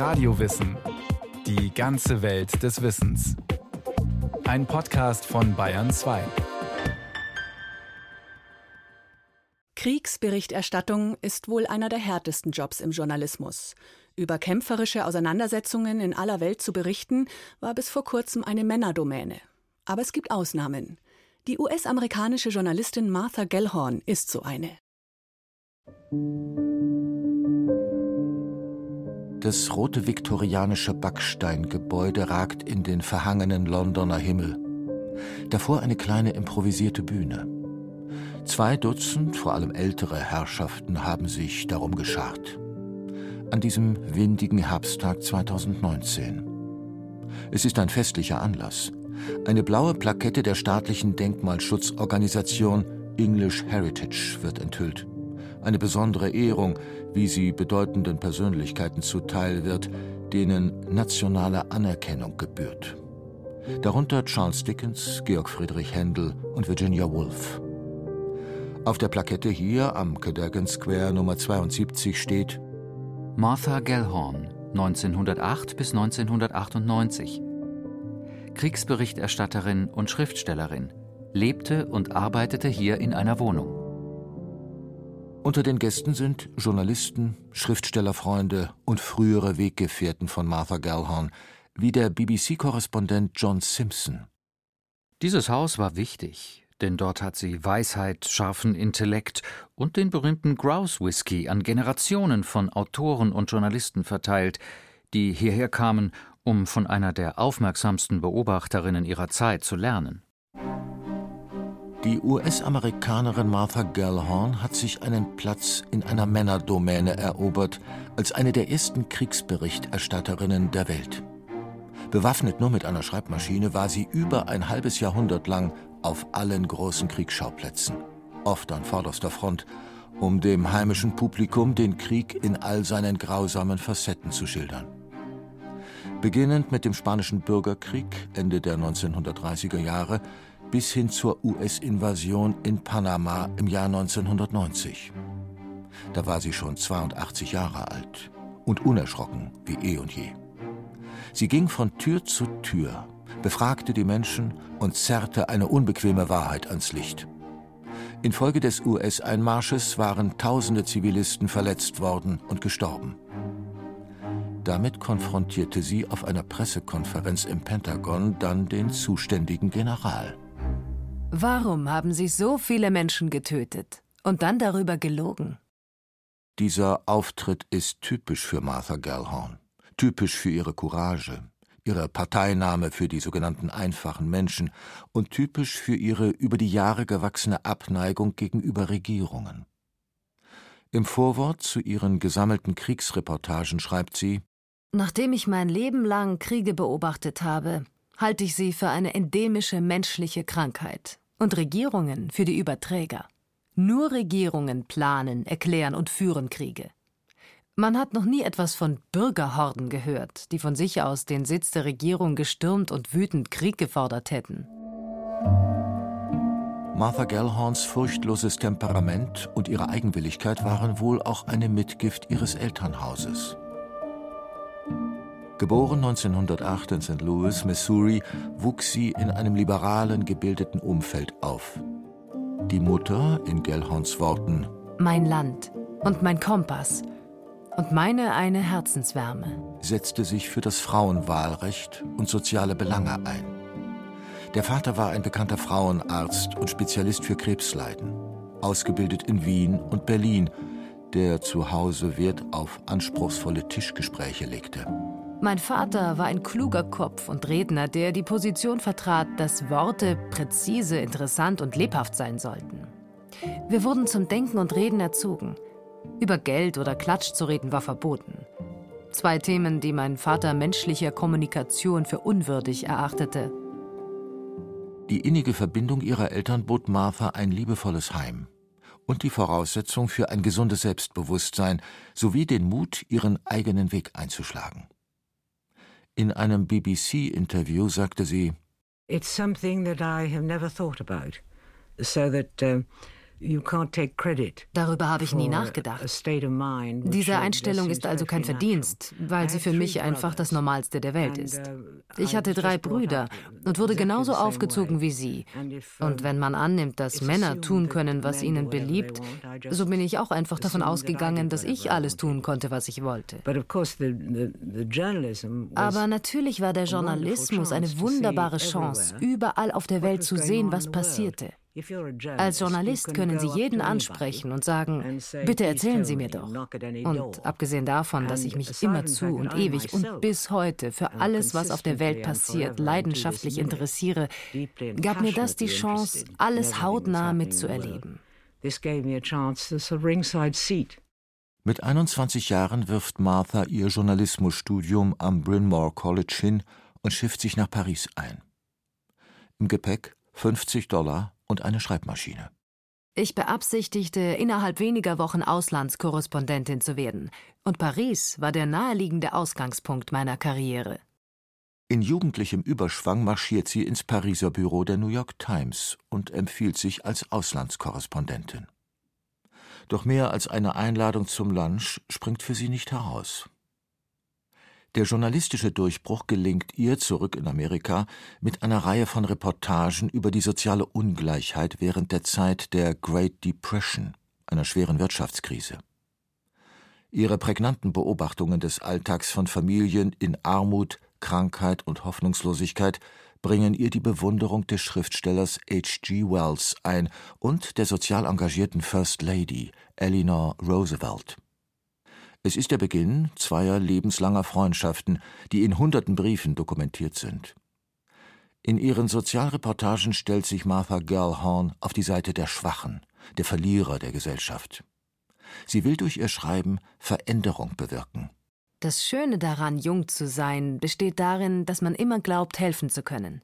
Radiowissen. Die ganze Welt des Wissens. Ein Podcast von Bayern 2. Kriegsberichterstattung ist wohl einer der härtesten Jobs im Journalismus. Über kämpferische Auseinandersetzungen in aller Welt zu berichten, war bis vor kurzem eine Männerdomäne. Aber es gibt Ausnahmen. Die US-amerikanische Journalistin Martha Gellhorn ist so eine. Das rote viktorianische Backsteingebäude ragt in den verhangenen Londoner Himmel. Davor eine kleine improvisierte Bühne. Zwei Dutzend, vor allem ältere Herrschaften haben sich darum geschart. An diesem windigen Herbsttag 2019. Es ist ein festlicher Anlass. Eine blaue Plakette der staatlichen Denkmalschutzorganisation English Heritage wird enthüllt. Eine besondere Ehrung, wie sie bedeutenden Persönlichkeiten zuteil wird, denen nationale Anerkennung gebührt. Darunter Charles Dickens, Georg Friedrich Händel und Virginia Woolf. Auf der Plakette hier am Cadogan Square Nummer 72 steht Martha Gellhorn, 1908 bis 1998. Kriegsberichterstatterin und Schriftstellerin, lebte und arbeitete hier in einer Wohnung. Unter den Gästen sind Journalisten, Schriftstellerfreunde und frühere Weggefährten von Martha Gellhorn, wie der BBC-Korrespondent John Simpson. Dieses Haus war wichtig, denn dort hat sie Weisheit, scharfen Intellekt und den berühmten Grouse Whisky an Generationen von Autoren und Journalisten verteilt, die hierher kamen, um von einer der aufmerksamsten Beobachterinnen ihrer Zeit zu lernen. Die US-Amerikanerin Martha Gellhorn hat sich einen Platz in einer Männerdomäne erobert, als eine der ersten Kriegsberichterstatterinnen der Welt. Bewaffnet nur mit einer Schreibmaschine war sie über ein halbes Jahrhundert lang auf allen großen Kriegsschauplätzen, oft an vorderster Front, um dem heimischen Publikum den Krieg in all seinen grausamen Facetten zu schildern. Beginnend mit dem Spanischen Bürgerkrieg Ende der 1930er Jahre bis hin zur US-Invasion in Panama im Jahr 1990. Da war sie schon 82 Jahre alt und unerschrocken wie eh und je. Sie ging von Tür zu Tür, befragte die Menschen und zerrte eine unbequeme Wahrheit ans Licht. Infolge des US-Einmarsches waren tausende Zivilisten verletzt worden und gestorben. Damit konfrontierte sie auf einer Pressekonferenz im Pentagon dann den zuständigen General. Warum haben Sie so viele Menschen getötet und dann darüber gelogen? Dieser Auftritt ist typisch für Martha Gellhorn, typisch für ihre Courage, ihre Parteinahme für die sogenannten einfachen Menschen und typisch für ihre über die Jahre gewachsene Abneigung gegenüber Regierungen. Im Vorwort zu ihren gesammelten Kriegsreportagen schreibt sie Nachdem ich mein Leben lang Kriege beobachtet habe, halte ich sie für eine endemische menschliche Krankheit und Regierungen für die Überträger. Nur Regierungen planen, erklären und führen Kriege. Man hat noch nie etwas von Bürgerhorden gehört, die von sich aus den Sitz der Regierung gestürmt und wütend Krieg gefordert hätten. Martha Gellhorns furchtloses Temperament und ihre Eigenwilligkeit waren wohl auch eine Mitgift ihres Elternhauses. Geboren 1908 in St. Louis, Missouri, wuchs sie in einem liberalen, gebildeten Umfeld auf. Die Mutter, in Gellhorns Worten, Mein Land und mein Kompass und meine eine Herzenswärme, setzte sich für das Frauenwahlrecht und soziale Belange ein. Der Vater war ein bekannter Frauenarzt und Spezialist für Krebsleiden, ausgebildet in Wien und Berlin, der zu Hause Wert auf anspruchsvolle Tischgespräche legte. Mein Vater war ein kluger Kopf und Redner, der die Position vertrat, dass Worte präzise, interessant und lebhaft sein sollten. Wir wurden zum Denken und Reden erzogen. Über Geld oder Klatsch zu reden war verboten. Zwei Themen, die mein Vater menschlicher Kommunikation für unwürdig erachtete. Die innige Verbindung ihrer Eltern bot Martha ein liebevolles Heim und die Voraussetzung für ein gesundes Selbstbewusstsein sowie den Mut, ihren eigenen Weg einzuschlagen. In einem BBC-Interview sagte sie: It's something that I have never thought about, so that uh, Darüber habe ich nie nachgedacht. Diese Einstellung ist also kein Verdienst, weil sie für mich einfach das Normalste der Welt ist. Uh, ich hatte drei Brüder und wurde genauso aufgezogen wie sie. Und wenn man annimmt, dass Männer tun können, was ihnen beliebt, so bin ich auch einfach davon ausgegangen, dass ich alles tun konnte, was ich wollte. Aber natürlich war der Journalismus eine wunderbare Chance, überall auf der Welt zu sehen, was passierte. Als Journalist können Sie jeden ansprechen und sagen, bitte erzählen Sie mir doch. Und abgesehen davon, dass ich mich immerzu und ewig und bis heute für alles, was auf der Welt passiert, leidenschaftlich interessiere, gab mir das die Chance, alles hautnah mitzuerleben. Mit 21 Jahren wirft Martha ihr Journalismusstudium am Bryn Mawr College hin und schifft sich nach Paris ein. Im Gepäck 50 Dollar und eine Schreibmaschine. Ich beabsichtigte, innerhalb weniger Wochen Auslandskorrespondentin zu werden, und Paris war der naheliegende Ausgangspunkt meiner Karriere. In jugendlichem Überschwang marschiert sie ins Pariser Büro der New York Times und empfiehlt sich als Auslandskorrespondentin. Doch mehr als eine Einladung zum Lunch springt für sie nicht heraus. Der journalistische Durchbruch gelingt ihr zurück in Amerika mit einer Reihe von Reportagen über die soziale Ungleichheit während der Zeit der Great Depression, einer schweren Wirtschaftskrise. Ihre prägnanten Beobachtungen des Alltags von Familien in Armut, Krankheit und Hoffnungslosigkeit bringen ihr die Bewunderung des Schriftstellers H.G. Wells ein und der sozial engagierten First Lady Eleanor Roosevelt. Es ist der Beginn zweier lebenslanger Freundschaften, die in hunderten Briefen dokumentiert sind. In ihren Sozialreportagen stellt sich Martha Gellhorn auf die Seite der Schwachen, der Verlierer der Gesellschaft. Sie will durch ihr Schreiben Veränderung bewirken. Das Schöne daran, jung zu sein, besteht darin, dass man immer glaubt, helfen zu können.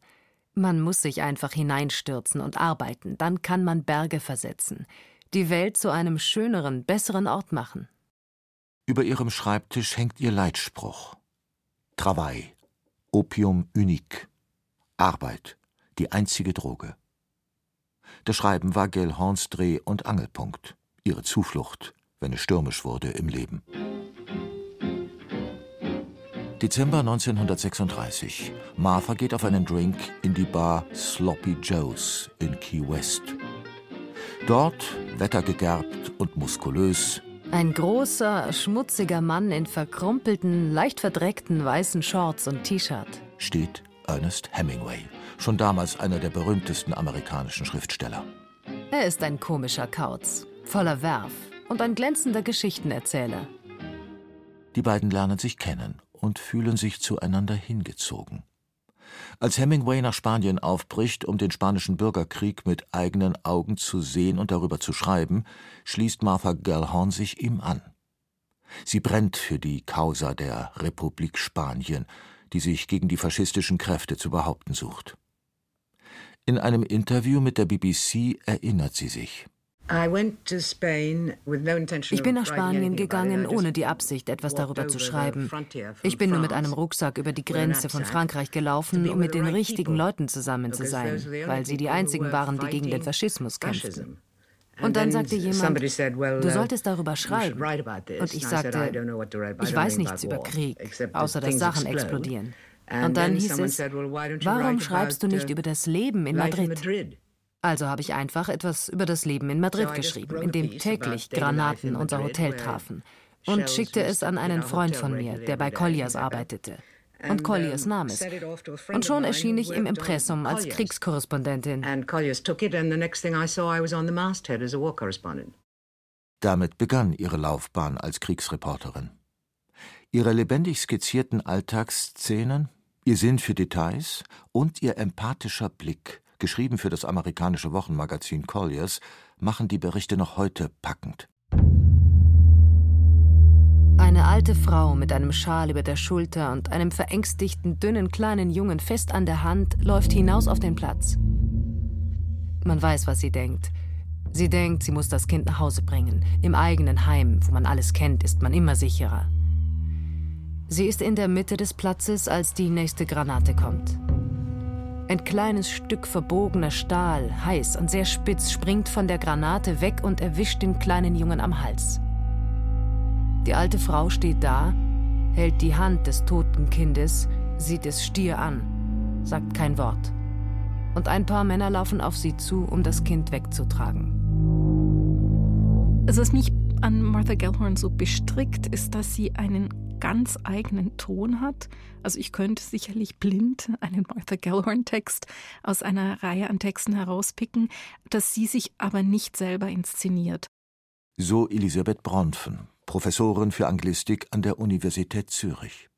Man muss sich einfach hineinstürzen und arbeiten, dann kann man Berge versetzen, die Welt zu einem schöneren, besseren Ort machen. Über ihrem Schreibtisch hängt ihr Leitspruch. Travail, Opium unique. Arbeit, die einzige Droge. Das Schreiben war Gellhorns Dreh- und Angelpunkt, ihre Zuflucht, wenn es stürmisch wurde im Leben. Dezember 1936. Martha geht auf einen Drink in die Bar Sloppy Joe's in Key West. Dort, wettergegerbt und muskulös, ein großer, schmutziger Mann in verkrumpelten, leicht verdreckten weißen Shorts und T-Shirt. Steht Ernest Hemingway, schon damals einer der berühmtesten amerikanischen Schriftsteller. Er ist ein komischer Kauz, voller Werf und ein glänzender Geschichtenerzähler. Die beiden lernen sich kennen und fühlen sich zueinander hingezogen. Als Hemingway nach Spanien aufbricht, um den spanischen Bürgerkrieg mit eigenen Augen zu sehen und darüber zu schreiben, schließt Martha Gellhorn sich ihm an. Sie brennt für die Causa der Republik Spanien, die sich gegen die faschistischen Kräfte zu behaupten sucht. In einem Interview mit der BBC erinnert sie sich. Ich bin nach Spanien gegangen, ohne die Absicht, etwas darüber zu schreiben. Ich bin nur mit einem Rucksack über die Grenze von Frankreich gelaufen, um mit den richtigen Leuten zusammen zu sein, weil sie die einzigen waren, die gegen den Faschismus kämpften. Und dann sagte jemand, du solltest darüber schreiben. Und ich sagte, ich weiß nichts über Krieg, außer dass Sachen explodieren. Und dann hieß es, warum schreibst du nicht über das Leben in Madrid? Also habe ich einfach etwas über das Leben in Madrid geschrieben, in dem täglich Granaten unser Hotel trafen, und schickte es an einen Freund von mir, der bei Colliers arbeitete. Und Colliers nahm es. Und schon erschien ich im Impressum als Kriegskorrespondentin. Damit begann ihre Laufbahn als Kriegsreporterin. Ihre lebendig skizzierten Alltagsszenen, ihr Sinn für Details und ihr empathischer Blick geschrieben für das amerikanische Wochenmagazin Colliers, machen die Berichte noch heute packend. Eine alte Frau mit einem Schal über der Schulter und einem verängstigten, dünnen kleinen Jungen fest an der Hand läuft hinaus auf den Platz. Man weiß, was sie denkt. Sie denkt, sie muss das Kind nach Hause bringen. Im eigenen Heim, wo man alles kennt, ist man immer sicherer. Sie ist in der Mitte des Platzes, als die nächste Granate kommt. Ein kleines Stück verbogener Stahl, heiß und sehr spitz, springt von der Granate weg und erwischt den kleinen Jungen am Hals. Die alte Frau steht da, hält die Hand des toten Kindes, sieht es stier an, sagt kein Wort. Und ein paar Männer laufen auf sie zu, um das Kind wegzutragen. Also was mich an Martha Gellhorn so bestrickt, ist, dass sie einen ganz eigenen Ton hat. Also ich könnte sicherlich blind einen Martha Gellhorn-Text aus einer Reihe an Texten herauspicken, dass sie sich aber nicht selber inszeniert. So Elisabeth Bronfen, Professorin für Anglistik an der Universität Zürich.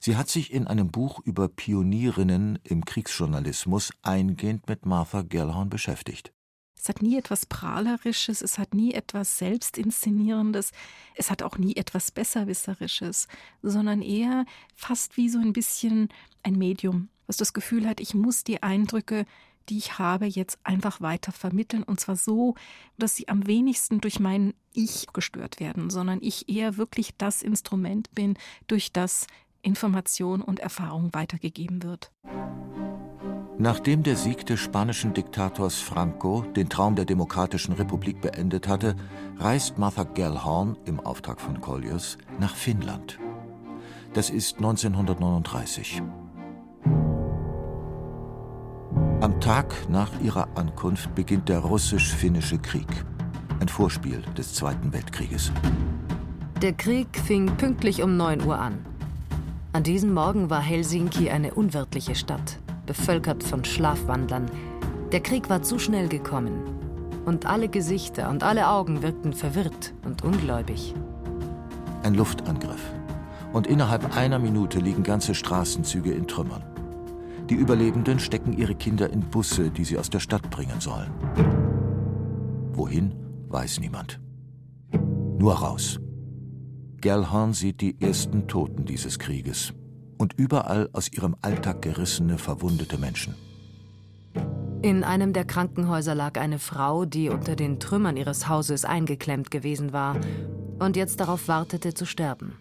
Sie hat sich in einem Buch über Pionierinnen im Kriegsjournalismus eingehend mit Martha Gellhorn beschäftigt. Es hat nie etwas Prahlerisches, es hat nie etwas Selbstinszenierendes, es hat auch nie etwas Besserwisserisches, sondern eher fast wie so ein bisschen ein Medium, was das Gefühl hat, ich muss die Eindrücke, die ich habe, jetzt einfach weiter vermitteln und zwar so, dass sie am wenigsten durch mein Ich gestört werden, sondern ich eher wirklich das Instrument bin, durch das Information und Erfahrung weitergegeben wird. Nachdem der Sieg des spanischen Diktators Franco den Traum der Demokratischen Republik beendet hatte, reist Martha Gellhorn im Auftrag von Colliers nach Finnland. Das ist 1939. Am Tag nach ihrer Ankunft beginnt der russisch-finnische Krieg, ein Vorspiel des Zweiten Weltkrieges. Der Krieg fing pünktlich um 9 Uhr an. An diesem Morgen war Helsinki eine unwirtliche Stadt bevölkert von Schlafwandlern. Der Krieg war zu schnell gekommen. Und alle Gesichter und alle Augen wirkten verwirrt und ungläubig. Ein Luftangriff. Und innerhalb einer Minute liegen ganze Straßenzüge in Trümmern. Die Überlebenden stecken ihre Kinder in Busse, die sie aus der Stadt bringen sollen. Wohin, weiß niemand. Nur raus. Gellhorn sieht die ersten Toten dieses Krieges und überall aus ihrem Alltag gerissene, verwundete Menschen. In einem der Krankenhäuser lag eine Frau, die unter den Trümmern ihres Hauses eingeklemmt gewesen war und jetzt darauf wartete zu sterben.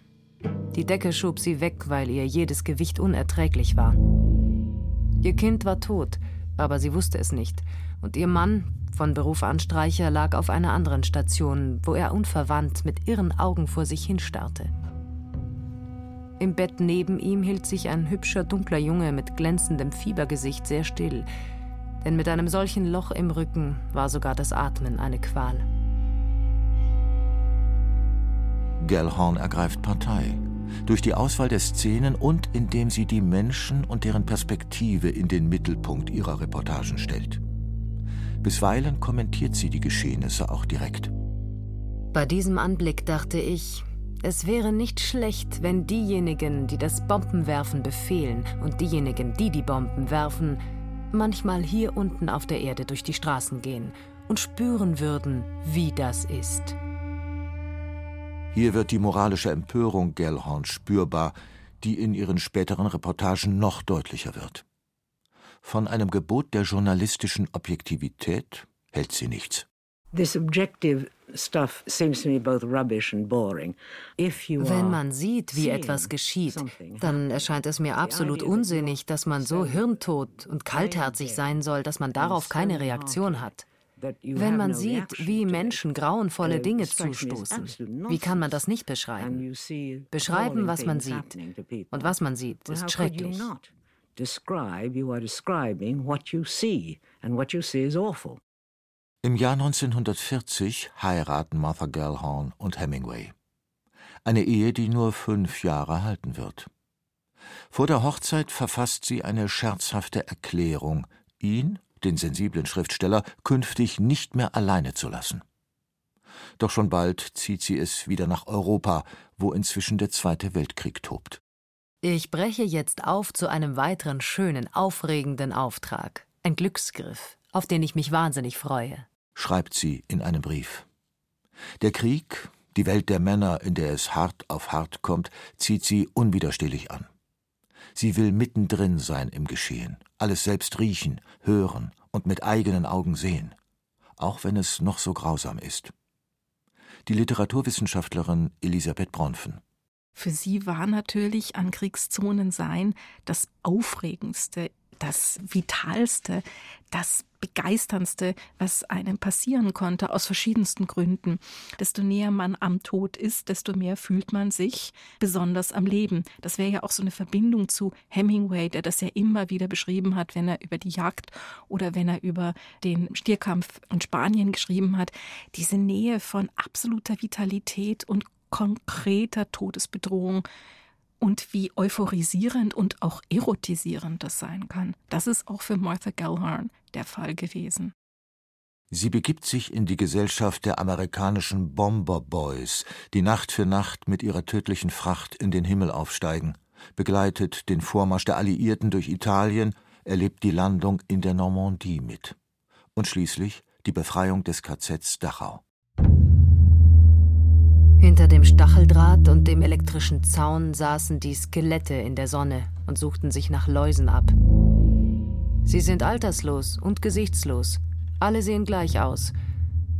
Die Decke schob sie weg, weil ihr jedes Gewicht unerträglich war. Ihr Kind war tot, aber sie wusste es nicht, und ihr Mann, von Beruf Anstreicher, lag auf einer anderen Station, wo er unverwandt mit irren Augen vor sich hinstarrte. Im Bett neben ihm hielt sich ein hübscher, dunkler Junge mit glänzendem Fiebergesicht sehr still, denn mit einem solchen Loch im Rücken war sogar das Atmen eine Qual. Gellhorn ergreift Partei. Durch die Auswahl der Szenen und indem sie die Menschen und deren Perspektive in den Mittelpunkt ihrer Reportagen stellt. Bisweilen kommentiert sie die Geschehnisse auch direkt. Bei diesem Anblick dachte ich, es wäre nicht schlecht, wenn diejenigen, die das Bombenwerfen befehlen und diejenigen, die die Bomben werfen, manchmal hier unten auf der Erde durch die Straßen gehen und spüren würden, wie das ist. Hier wird die moralische Empörung Gellhorn spürbar, die in ihren späteren Reportagen noch deutlicher wird. Von einem Gebot der journalistischen Objektivität hält sie nichts. Wenn man sieht, wie etwas geschieht, dann erscheint es mir absolut unsinnig, dass man so hirntot und kaltherzig sein soll, dass man darauf keine Reaktion hat. Wenn man sieht, wie Menschen grauenvolle Dinge zustoßen, wie kann man das nicht beschreiben? Beschreiben, was man sieht. Und was man sieht, ist schrecklich. Describe, you are describing what you see, and what you see is awful. Im Jahr 1940 heiraten Martha Gellhorn und Hemingway. Eine Ehe, die nur fünf Jahre halten wird. Vor der Hochzeit verfasst sie eine scherzhafte Erklärung, ihn, den sensiblen Schriftsteller, künftig nicht mehr alleine zu lassen. Doch schon bald zieht sie es wieder nach Europa, wo inzwischen der Zweite Weltkrieg tobt. Ich breche jetzt auf zu einem weiteren schönen, aufregenden Auftrag. Ein Glücksgriff auf den ich mich wahnsinnig freue, schreibt sie in einem Brief. Der Krieg, die Welt der Männer, in der es hart auf hart kommt, zieht sie unwiderstehlich an. Sie will mittendrin sein im Geschehen, alles selbst riechen, hören und mit eigenen Augen sehen, auch wenn es noch so grausam ist. Die Literaturwissenschaftlerin Elisabeth Bronfen. Für sie war natürlich an Kriegszonen sein das Aufregendste, das Vitalste, das Begeisterndste, was einem passieren konnte, aus verschiedensten Gründen. Desto näher man am Tod ist, desto mehr fühlt man sich besonders am Leben. Das wäre ja auch so eine Verbindung zu Hemingway, der das ja immer wieder beschrieben hat, wenn er über die Jagd oder wenn er über den Stierkampf in Spanien geschrieben hat. Diese Nähe von absoluter Vitalität und konkreter Todesbedrohung und wie euphorisierend und auch erotisierend das sein kann. Das ist auch für Martha Gellhorn der Fall gewesen. Sie begibt sich in die Gesellschaft der amerikanischen Bomber Boys, die Nacht für Nacht mit ihrer tödlichen Fracht in den Himmel aufsteigen, begleitet den Vormarsch der Alliierten durch Italien, erlebt die Landung in der Normandie mit und schließlich die Befreiung des KZs Dachau. Hinter dem Stacheldraht und dem elektrischen Zaun saßen die Skelette in der Sonne und suchten sich nach Läusen ab. Sie sind alterslos und gesichtslos. Alle sehen gleich aus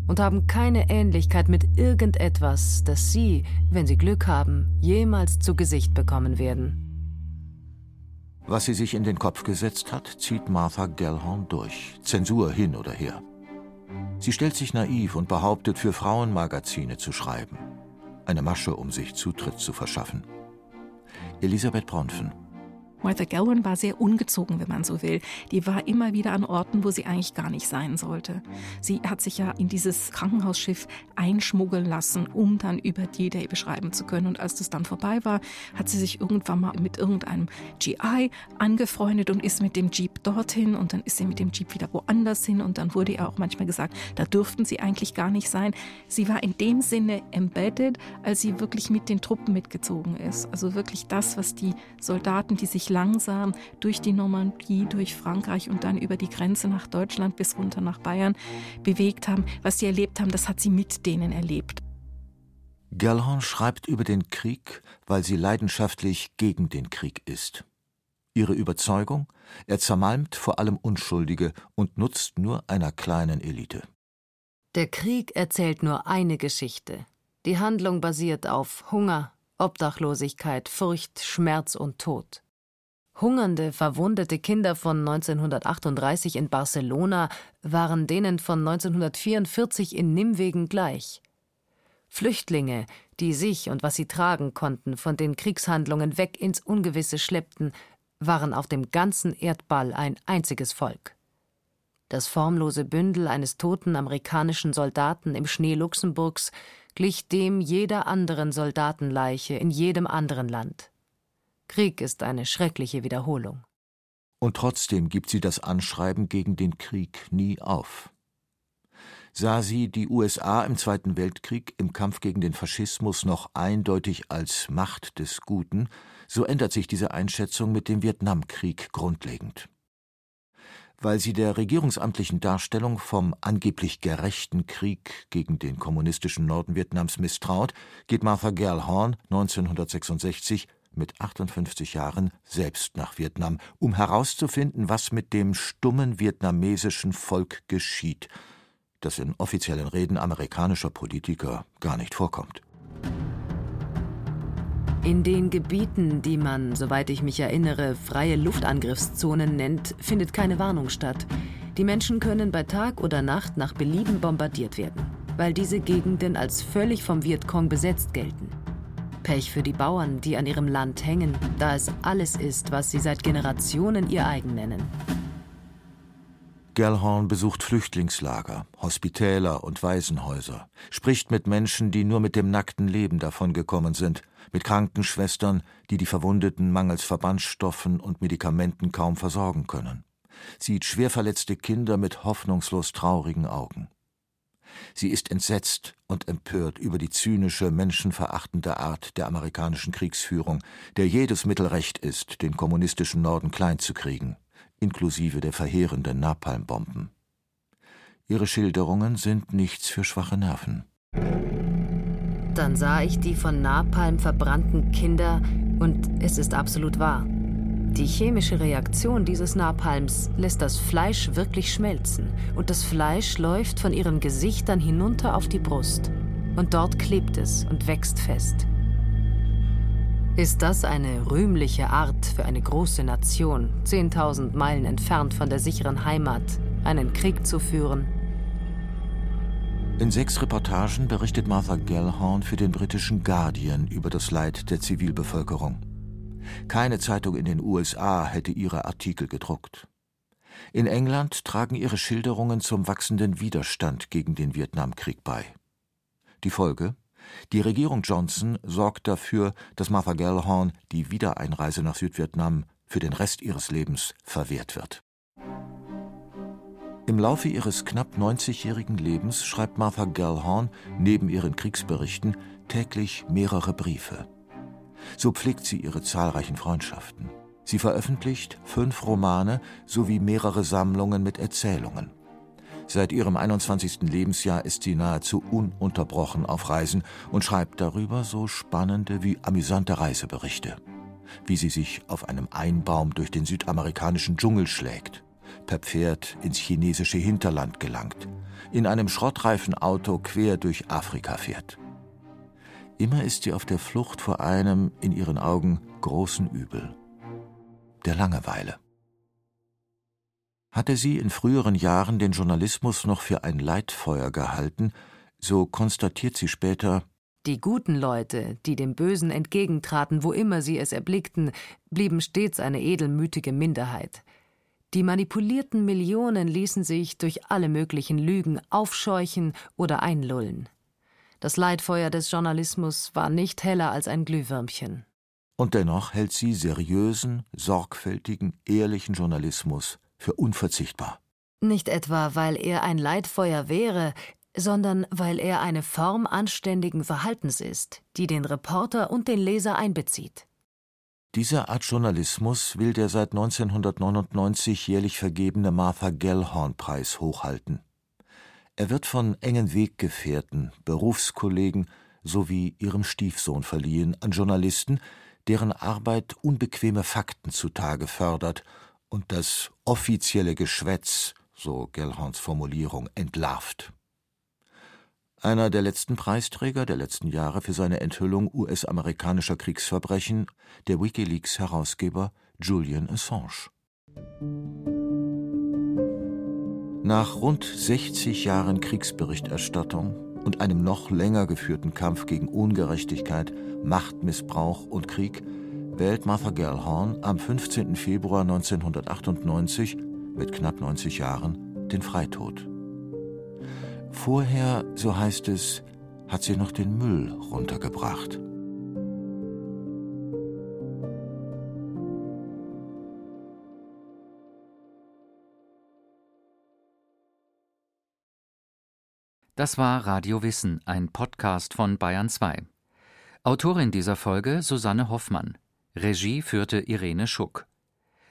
und haben keine Ähnlichkeit mit irgendetwas, das sie, wenn sie Glück haben, jemals zu Gesicht bekommen werden. Was sie sich in den Kopf gesetzt hat, zieht Martha Gellhorn durch. Zensur hin oder her. Sie stellt sich naiv und behauptet, für Frauenmagazine zu schreiben eine Masche, um sich Zutritt zu verschaffen. Elisabeth Bronfen Martha Gowan war sehr ungezogen, wenn man so will. Die war immer wieder an Orten, wo sie eigentlich gar nicht sein sollte. Sie hat sich ja in dieses Krankenhausschiff einschmuggeln lassen, um dann über D-Day beschreiben zu können. Und als das dann vorbei war, hat sie sich irgendwann mal mit irgendeinem GI angefreundet und ist mit dem Jeep dorthin und dann ist sie mit dem Jeep wieder woanders hin und dann wurde ihr auch manchmal gesagt, da dürften sie eigentlich gar nicht sein. Sie war in dem Sinne embedded, als sie wirklich mit den Truppen mitgezogen ist. Also wirklich das, was die Soldaten, die sich langsam durch die Normandie, durch Frankreich und dann über die Grenze nach Deutschland bis runter nach Bayern bewegt haben. Was sie erlebt haben, das hat sie mit denen erlebt. Gellhorn schreibt über den Krieg, weil sie leidenschaftlich gegen den Krieg ist. Ihre Überzeugung? Er zermalmt vor allem Unschuldige und nutzt nur einer kleinen Elite. Der Krieg erzählt nur eine Geschichte. Die Handlung basiert auf Hunger, Obdachlosigkeit, Furcht, Schmerz und Tod. Hungernde, verwundete Kinder von 1938 in Barcelona waren denen von 1944 in Nimwegen gleich. Flüchtlinge, die sich und was sie tragen konnten von den Kriegshandlungen weg ins Ungewisse schleppten, waren auf dem ganzen Erdball ein einziges Volk. Das formlose Bündel eines toten amerikanischen Soldaten im Schnee Luxemburgs glich dem jeder anderen Soldatenleiche in jedem anderen Land. Krieg ist eine schreckliche Wiederholung. Und trotzdem gibt sie das Anschreiben gegen den Krieg nie auf. Sah sie die USA im Zweiten Weltkrieg im Kampf gegen den Faschismus noch eindeutig als Macht des Guten, so ändert sich diese Einschätzung mit dem Vietnamkrieg grundlegend. Weil sie der regierungsamtlichen Darstellung vom angeblich gerechten Krieg gegen den kommunistischen Norden Vietnams misstraut, geht Martha Gellhorn 1966 mit 58 Jahren selbst nach Vietnam, um herauszufinden, was mit dem stummen vietnamesischen Volk geschieht, das in offiziellen Reden amerikanischer Politiker gar nicht vorkommt. In den Gebieten, die man, soweit ich mich erinnere, freie Luftangriffszonen nennt, findet keine Warnung statt. Die Menschen können bei Tag oder Nacht nach Belieben bombardiert werden, weil diese Gegenden als völlig vom Vietcong besetzt gelten. Pech für die Bauern, die an ihrem Land hängen, da es alles ist, was sie seit Generationen ihr eigen nennen. Gellhorn besucht Flüchtlingslager, Hospitäler und Waisenhäuser, spricht mit Menschen, die nur mit dem nackten Leben davongekommen sind, mit Krankenschwestern, die die Verwundeten mangels Verbandstoffen und Medikamenten kaum versorgen können, sieht schwer verletzte Kinder mit hoffnungslos traurigen Augen. Sie ist entsetzt und empört über die zynische, menschenverachtende Art der amerikanischen Kriegsführung, der jedes Mittel recht ist, den kommunistischen Norden klein zu kriegen, inklusive der verheerenden Napalmbomben. Ihre Schilderungen sind nichts für schwache Nerven. Dann sah ich die von Napalm verbrannten Kinder und es ist absolut wahr. Die chemische Reaktion dieses Napalms lässt das Fleisch wirklich schmelzen und das Fleisch läuft von ihren Gesichtern hinunter auf die Brust. Und dort klebt es und wächst fest. Ist das eine rühmliche Art für eine große Nation, 10.000 Meilen entfernt von der sicheren Heimat, einen Krieg zu führen? In sechs Reportagen berichtet Martha Gellhorn für den britischen Guardian über das Leid der Zivilbevölkerung. Keine Zeitung in den USA hätte ihre Artikel gedruckt. In England tragen ihre Schilderungen zum wachsenden Widerstand gegen den Vietnamkrieg bei. Die Folge? Die Regierung Johnson sorgt dafür, dass Martha Gellhorn die Wiedereinreise nach Südvietnam für den Rest ihres Lebens verwehrt wird. Im Laufe ihres knapp 90-jährigen Lebens schreibt Martha Gellhorn neben ihren Kriegsberichten täglich mehrere Briefe. So pflegt sie ihre zahlreichen Freundschaften. Sie veröffentlicht fünf Romane sowie mehrere Sammlungen mit Erzählungen. Seit ihrem 21. Lebensjahr ist sie nahezu ununterbrochen auf Reisen und schreibt darüber so spannende wie amüsante Reiseberichte. Wie sie sich auf einem Einbaum durch den südamerikanischen Dschungel schlägt, per Pferd ins chinesische Hinterland gelangt, in einem schrottreifen Auto quer durch Afrika fährt. Immer ist sie auf der Flucht vor einem, in ihren Augen, großen Übel der Langeweile. Hatte sie in früheren Jahren den Journalismus noch für ein Leitfeuer gehalten, so konstatiert sie später Die guten Leute, die dem Bösen entgegentraten, wo immer sie es erblickten, blieben stets eine edelmütige Minderheit. Die manipulierten Millionen ließen sich durch alle möglichen Lügen aufscheuchen oder einlullen. Das Leitfeuer des Journalismus war nicht heller als ein Glühwürmchen. Und dennoch hält sie seriösen, sorgfältigen, ehrlichen Journalismus für unverzichtbar. Nicht etwa, weil er ein Leitfeuer wäre, sondern weil er eine Form anständigen Verhaltens ist, die den Reporter und den Leser einbezieht. Diese Art Journalismus will der seit 1999 jährlich vergebene Martha Gellhorn-Preis hochhalten. Er wird von engen Weggefährten, Berufskollegen sowie ihrem Stiefsohn verliehen an Journalisten, deren Arbeit unbequeme Fakten zutage fördert und das offizielle Geschwätz, so Gellhorns Formulierung, entlarvt. Einer der letzten Preisträger der letzten Jahre für seine Enthüllung US-amerikanischer Kriegsverbrechen, der WikiLeaks-Herausgeber Julian Assange. Nach rund 60 Jahren Kriegsberichterstattung und einem noch länger geführten Kampf gegen Ungerechtigkeit, Machtmissbrauch und Krieg wählt Martha Gellhorn am 15. Februar 1998 mit knapp 90 Jahren den Freitod. Vorher, so heißt es, hat sie noch den Müll runtergebracht. Das war Radio Wissen, ein Podcast von Bayern 2. Autorin dieser Folge Susanne Hoffmann. Regie führte Irene Schuck.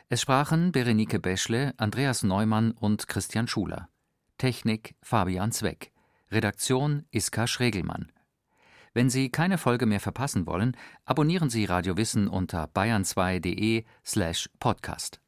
Es sprachen Berenike Beschle, Andreas Neumann und Christian Schuler. Technik Fabian Zweck. Redaktion Iska Schregelmann. Wenn Sie keine Folge mehr verpassen wollen, abonnieren Sie Radio Wissen unter bayern2.de slash podcast.